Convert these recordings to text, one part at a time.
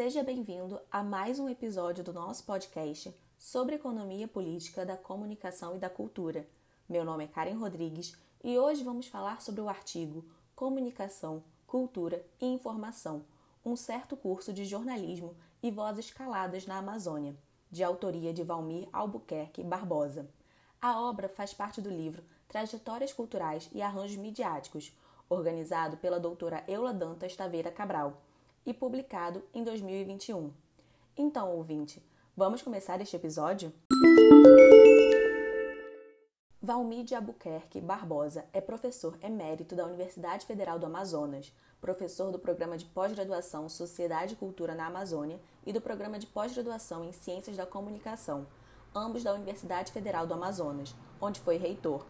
Seja bem-vindo a mais um episódio do nosso podcast sobre economia política da comunicação e da cultura. Meu nome é Karen Rodrigues e hoje vamos falar sobre o artigo Comunicação, Cultura e Informação, um certo curso de jornalismo e vozes caladas na Amazônia, de autoria de Valmir Albuquerque Barbosa. A obra faz parte do livro Trajetórias Culturais e Arranjos Midiáticos, organizado pela doutora Eula Dantas Taveira Cabral e publicado em 2021. Então, ouvinte, vamos começar este episódio? Valmir de Albuquerque Barbosa é professor emérito da Universidade Federal do Amazonas, professor do programa de pós-graduação Sociedade e Cultura na Amazônia e do programa de pós-graduação em Ciências da Comunicação, ambos da Universidade Federal do Amazonas, onde foi reitor.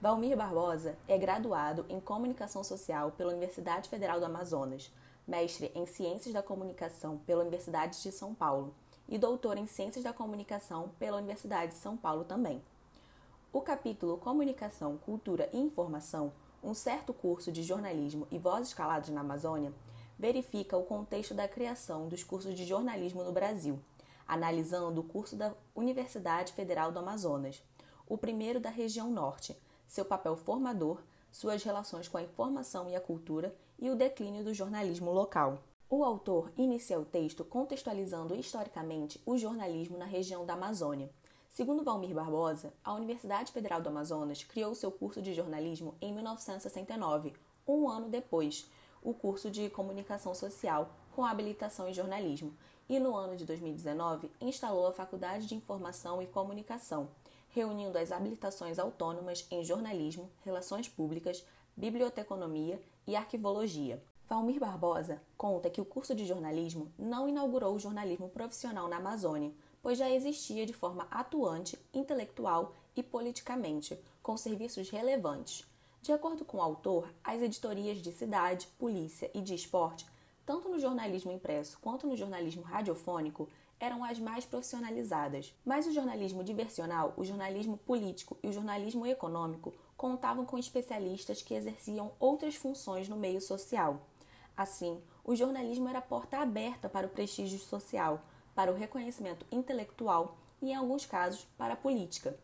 Valmir Barbosa é graduado em Comunicação Social pela Universidade Federal do Amazonas, mestre em Ciências da Comunicação pela Universidade de São Paulo e doutor em Ciências da Comunicação pela Universidade de São Paulo também. O capítulo Comunicação, Cultura e Informação, um certo curso de jornalismo e vozes caladas na Amazônia, verifica o contexto da criação dos cursos de jornalismo no Brasil, analisando o curso da Universidade Federal do Amazonas, o primeiro da região norte, seu papel formador, suas relações com a informação e a cultura e o declínio do jornalismo local. O autor inicia o texto contextualizando historicamente o jornalismo na região da Amazônia. Segundo Valmir Barbosa, a Universidade Federal do Amazonas criou seu curso de jornalismo em 1969, um ano depois, o curso de comunicação social com habilitação em jornalismo, e no ano de 2019 instalou a Faculdade de Informação e Comunicação, reunindo as habilitações autônomas em jornalismo, relações públicas, biblioteconomia e arquivologia. Valmir Barbosa conta que o curso de jornalismo não inaugurou o jornalismo profissional na Amazônia, pois já existia de forma atuante, intelectual e politicamente, com serviços relevantes. De acordo com o autor, as editorias de cidade, polícia e de esporte, tanto no jornalismo impresso quanto no jornalismo radiofônico, eram as mais profissionalizadas. Mas o jornalismo diversional, o jornalismo político e o jornalismo econômico contavam com especialistas que exerciam outras funções no meio social. Assim, o jornalismo era porta aberta para o prestígio social, para o reconhecimento intelectual e, em alguns casos, para a política.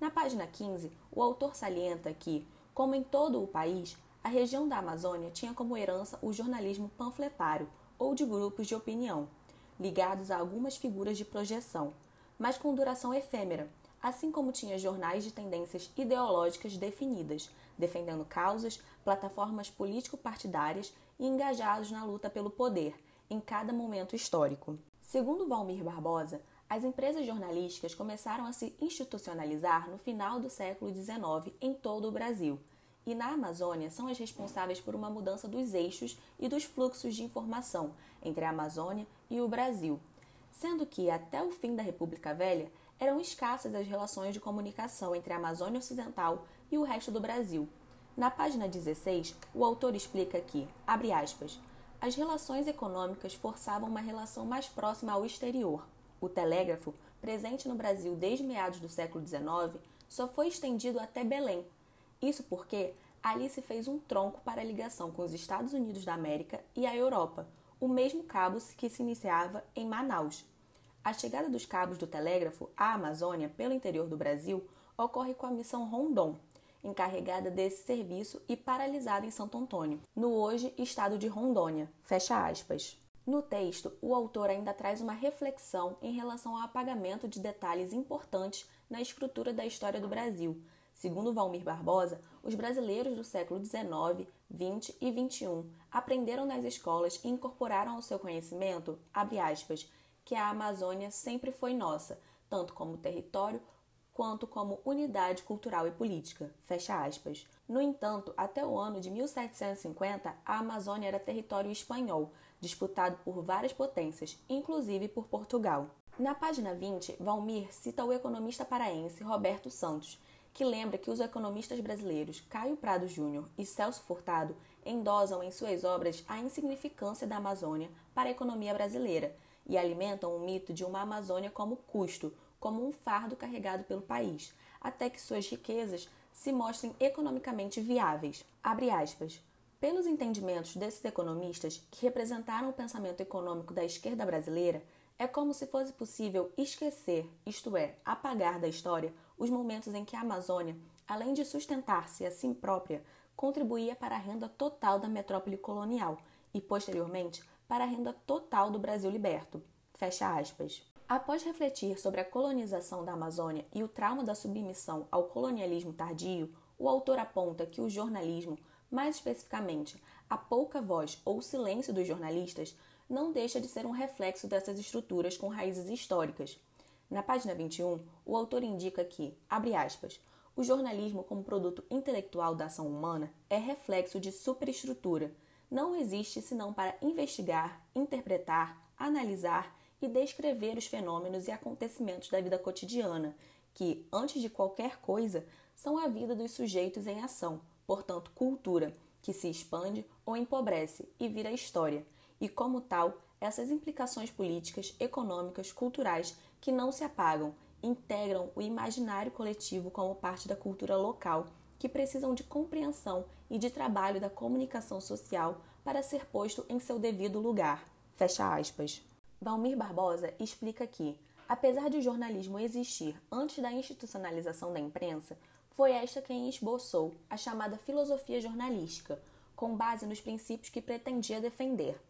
Na página 15, o autor salienta que, como em todo o país, a região da Amazônia tinha como herança o jornalismo panfletário ou de grupos de opinião ligados a algumas figuras de projeção, mas com duração efêmera, assim como tinha jornais de tendências ideológicas definidas, defendendo causas, plataformas político-partidárias e engajados na luta pelo poder, em cada momento histórico. Segundo Valmir Barbosa, as empresas jornalísticas começaram a se institucionalizar no final do século XIX em todo o Brasil e na Amazônia são as responsáveis por uma mudança dos eixos e dos fluxos de informação entre a Amazônia e o Brasil, sendo que até o fim da República Velha eram escassas as relações de comunicação entre a Amazônia Ocidental e o resto do Brasil. Na página 16, o autor explica que, abre aspas, as relações econômicas forçavam uma relação mais próxima ao exterior. O telégrafo, presente no Brasil desde meados do século XIX, só foi estendido até Belém, isso porque ali se fez um tronco para a ligação com os Estados Unidos da América e a Europa, o mesmo cabo que se iniciava em Manaus. A chegada dos cabos do telégrafo à Amazônia pelo interior do Brasil ocorre com a missão Rondon, encarregada desse serviço e paralisada em Santo Antônio, no hoje estado de Rondônia. Fecha aspas. No texto, o autor ainda traz uma reflexão em relação ao apagamento de detalhes importantes na estrutura da história do Brasil, Segundo Valmir Barbosa, os brasileiros do século XIX, XX e XXI aprenderam nas escolas e incorporaram ao seu conhecimento, aspas, que a Amazônia sempre foi nossa, tanto como território quanto como unidade cultural e política. Fecha aspas. No entanto, até o ano de 1750, a Amazônia era território espanhol, disputado por várias potências, inclusive por Portugal. Na página 20, Valmir cita o economista paraense Roberto Santos, que lembra que os economistas brasileiros Caio Prado Júnior e Celso Furtado endosam em suas obras a insignificância da Amazônia para a economia brasileira e alimentam o mito de uma Amazônia como custo, como um fardo carregado pelo país, até que suas riquezas se mostrem economicamente viáveis. Pelos entendimentos desses economistas que representaram o pensamento econômico da esquerda brasileira, é como se fosse possível esquecer, isto é, apagar da história, os momentos em que a Amazônia, além de sustentar-se a si própria, contribuía para a renda total da metrópole colonial e, posteriormente, para a renda total do Brasil liberto. Fecha aspas. Após refletir sobre a colonização da Amazônia e o trauma da submissão ao colonialismo tardio, o autor aponta que o jornalismo, mais especificamente a pouca voz ou silêncio dos jornalistas, não deixa de ser um reflexo dessas estruturas com raízes históricas. Na página 21, o autor indica que, abre aspas, o jornalismo como produto intelectual da ação humana é reflexo de superestrutura. Não existe senão para investigar, interpretar, analisar e descrever os fenômenos e acontecimentos da vida cotidiana, que, antes de qualquer coisa, são a vida dos sujeitos em ação, portanto, cultura, que se expande ou empobrece e vira história e, como tal, essas implicações políticas, econômicas, culturais que não se apagam, integram o imaginário coletivo como parte da cultura local, que precisam de compreensão e de trabalho da comunicação social para ser posto em seu devido lugar. Fecha aspas. Valmir Barbosa explica que, apesar de o jornalismo existir antes da institucionalização da imprensa, foi esta quem esboçou a chamada filosofia jornalística, com base nos princípios que pretendia defender.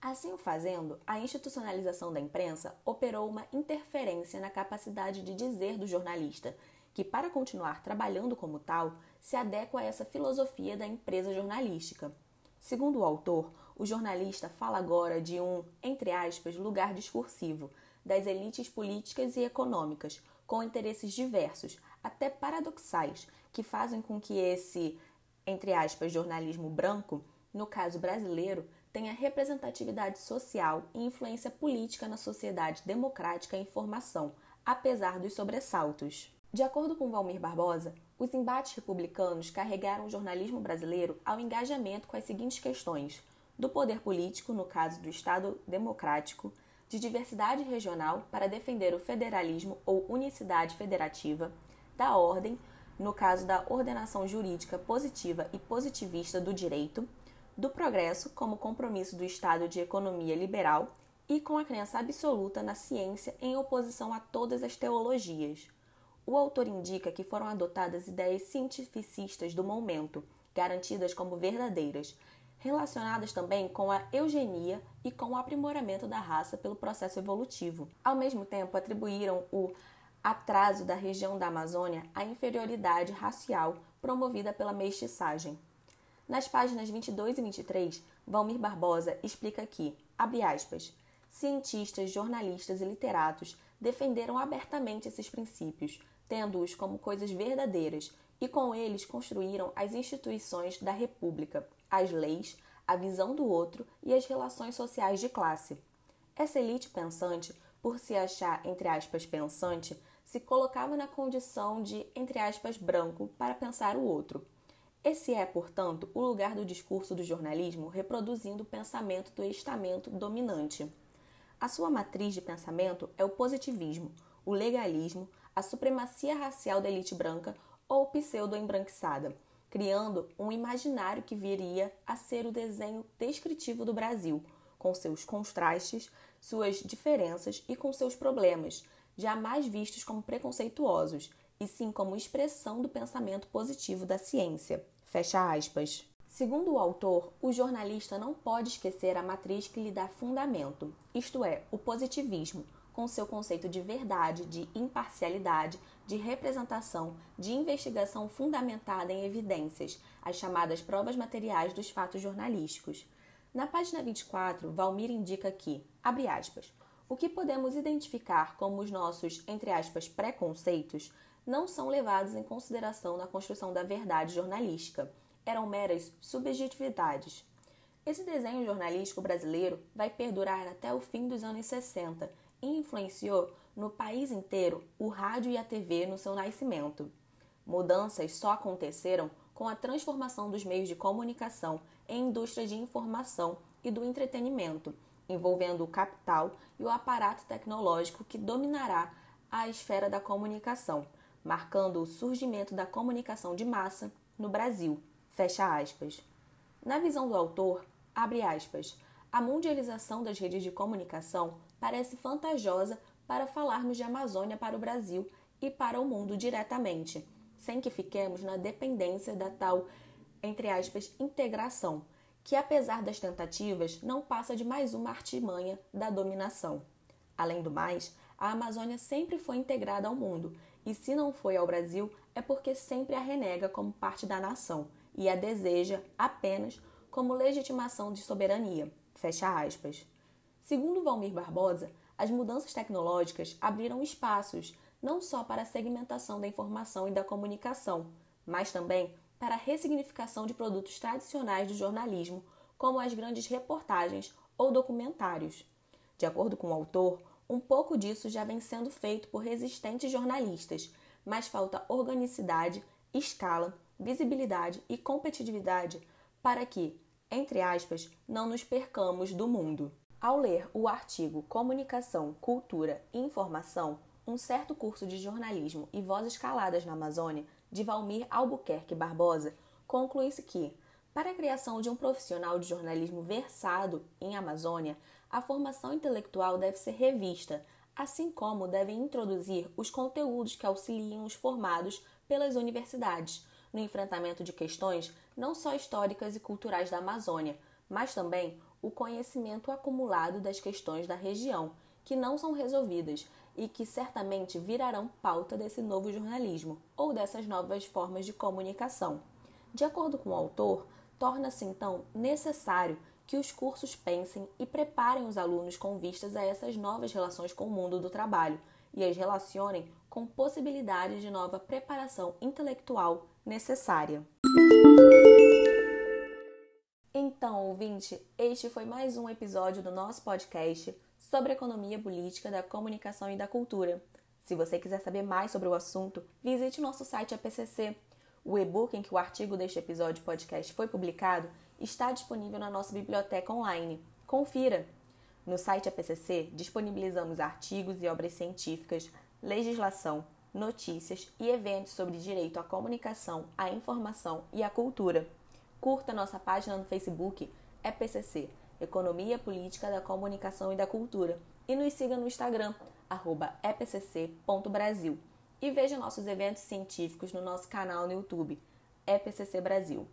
Assim o fazendo, a institucionalização da imprensa operou uma interferência na capacidade de dizer do jornalista, que, para continuar trabalhando como tal, se adequa a essa filosofia da empresa jornalística. Segundo o autor, o jornalista fala agora de um, entre aspas, lugar discursivo das elites políticas e econômicas, com interesses diversos, até paradoxais, que fazem com que esse, entre aspas, jornalismo branco, no caso brasileiro, tenha representatividade social e influência política na sociedade democrática em formação, apesar dos sobressaltos. De acordo com Valmir Barbosa, os embates republicanos carregaram o jornalismo brasileiro ao engajamento com as seguintes questões: do poder político, no caso do Estado democrático, de diversidade regional para defender o federalismo ou unicidade federativa, da ordem, no caso da ordenação jurídica positiva e positivista do direito, do progresso como compromisso do Estado de economia liberal e com a crença absoluta na ciência em oposição a todas as teologias. O autor indica que foram adotadas ideias cientificistas do momento, garantidas como verdadeiras, relacionadas também com a eugenia e com o aprimoramento da raça pelo processo evolutivo. Ao mesmo tempo, atribuíram o atraso da região da Amazônia à inferioridade racial promovida pela mestiçagem. Nas páginas 22 e 23, Valmir Barbosa explica que, abre aspas, cientistas, jornalistas e literatos defenderam abertamente esses princípios, tendo-os como coisas verdadeiras, e com eles construíram as instituições da República, as leis, a visão do outro e as relações sociais de classe. Essa elite pensante, por se achar, entre aspas, pensante, se colocava na condição de, entre aspas, branco para pensar o outro esse é, portanto, o lugar do discurso do jornalismo reproduzindo o pensamento do estamento dominante. A sua matriz de pensamento é o positivismo, o legalismo, a supremacia racial da elite branca ou pseudo-embranquiçada, criando um imaginário que viria a ser o desenho descritivo do Brasil, com seus contrastes, suas diferenças e com seus problemas, jamais vistos como preconceituosos, e sim como expressão do pensamento positivo da ciência. Fecha aspas. Segundo o autor, o jornalista não pode esquecer a matriz que lhe dá fundamento, isto é, o positivismo, com seu conceito de verdade, de imparcialidade, de representação, de investigação fundamentada em evidências, as chamadas provas materiais dos fatos jornalísticos. Na página 24, Valmir indica que, abre aspas, o que podemos identificar como os nossos, entre aspas, preconceitos não são levados em consideração na construção da verdade jornalística. Eram meras subjetividades. Esse desenho jornalístico brasileiro vai perdurar até o fim dos anos 60 e influenciou no país inteiro o rádio e a TV no seu nascimento. Mudanças só aconteceram com a transformação dos meios de comunicação em indústria de informação e do entretenimento, envolvendo o capital e o aparato tecnológico que dominará a esfera da comunicação, marcando o surgimento da comunicação de massa no Brasil. Fecha aspas. Na visão do autor, abre aspas, a mundialização das redes de comunicação parece vantajosa para falarmos de Amazônia para o Brasil e para o mundo diretamente, sem que fiquemos na dependência da tal, entre aspas, integração, que apesar das tentativas não passa de mais uma artimanha da dominação. Além do mais, a Amazônia sempre foi integrada ao mundo, e se não foi ao Brasil, é porque sempre a renega como parte da nação e a deseja apenas como legitimação de soberania. Fecha aspas. Segundo Valmir Barbosa, as mudanças tecnológicas abriram espaços não só para a segmentação da informação e da comunicação, mas também para a ressignificação de produtos tradicionais do jornalismo, como as grandes reportagens ou documentários. De acordo com o autor, um pouco disso já vem sendo feito por resistentes jornalistas, mas falta organicidade, escala, visibilidade e competitividade para que, entre aspas, não nos percamos do mundo. Ao ler o artigo Comunicação, Cultura e Informação, um certo curso de jornalismo e vozes caladas na Amazônia, de Valmir Albuquerque Barbosa, conclui-se que, para a criação de um profissional de jornalismo versado em Amazônia, a formação intelectual deve ser revista, assim como devem introduzir os conteúdos que auxiliam os formados pelas universidades no enfrentamento de questões não só históricas e culturais da Amazônia, mas também o conhecimento acumulado das questões da região, que não são resolvidas e que certamente virarão pauta desse novo jornalismo ou dessas novas formas de comunicação. De acordo com o autor, torna-se então necessário que os cursos pensem e preparem os alunos com vistas a essas novas relações com o mundo do trabalho e as relacionem com possibilidades de nova preparação intelectual necessária. Então, ouvinte, este foi mais um episódio do nosso podcast sobre economia política da comunicação e da cultura. Se você quiser saber mais sobre o assunto, visite nosso site APCC. O e-book em que o artigo deste episódio podcast foi publicado está disponível na nossa biblioteca online. Confira! No site APCC disponibilizamos artigos e obras científicas, legislação, notícias e eventos sobre direito à comunicação, à informação e à cultura. Curta nossa página no Facebook EPCC, Economia Política da Comunicação e da Cultura, e nos siga no Instagram, epcc.brasil. E veja nossos eventos científicos no nosso canal no YouTube, EPCC Brasil.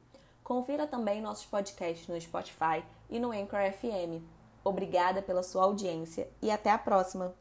Confira também nossos podcasts no Spotify e no Anchor FM. Obrigada pela sua audiência e até a próxima!